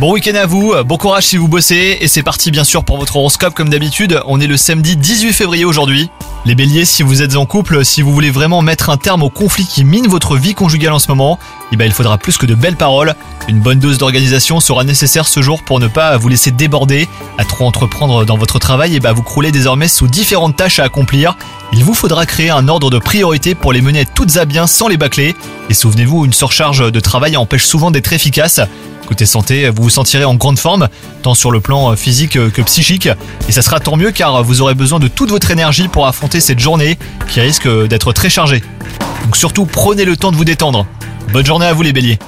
Bon week-end à vous, bon courage si vous bossez, et c'est parti bien sûr pour votre horoscope comme d'habitude, on est le samedi 18 février aujourd'hui. Les béliers, si vous êtes en couple, si vous voulez vraiment mettre un terme au conflit qui mine votre vie conjugale en ce moment, eh ben il faudra plus que de belles paroles. Une bonne dose d'organisation sera nécessaire ce jour pour ne pas vous laisser déborder, à trop entreprendre dans votre travail, et ben vous croulez désormais sous différentes tâches à accomplir. Il vous faudra créer un ordre de priorité pour les mener toutes à bien sans les bâcler. Et souvenez-vous, une surcharge de travail empêche souvent d'être efficace. Côté santé, vous vous sentirez en grande forme, tant sur le plan physique que psychique. Et ça sera tant mieux car vous aurez besoin de toute votre énergie pour affronter cette journée qui risque d'être très chargée. Donc surtout, prenez le temps de vous détendre. Bonne journée à vous les béliers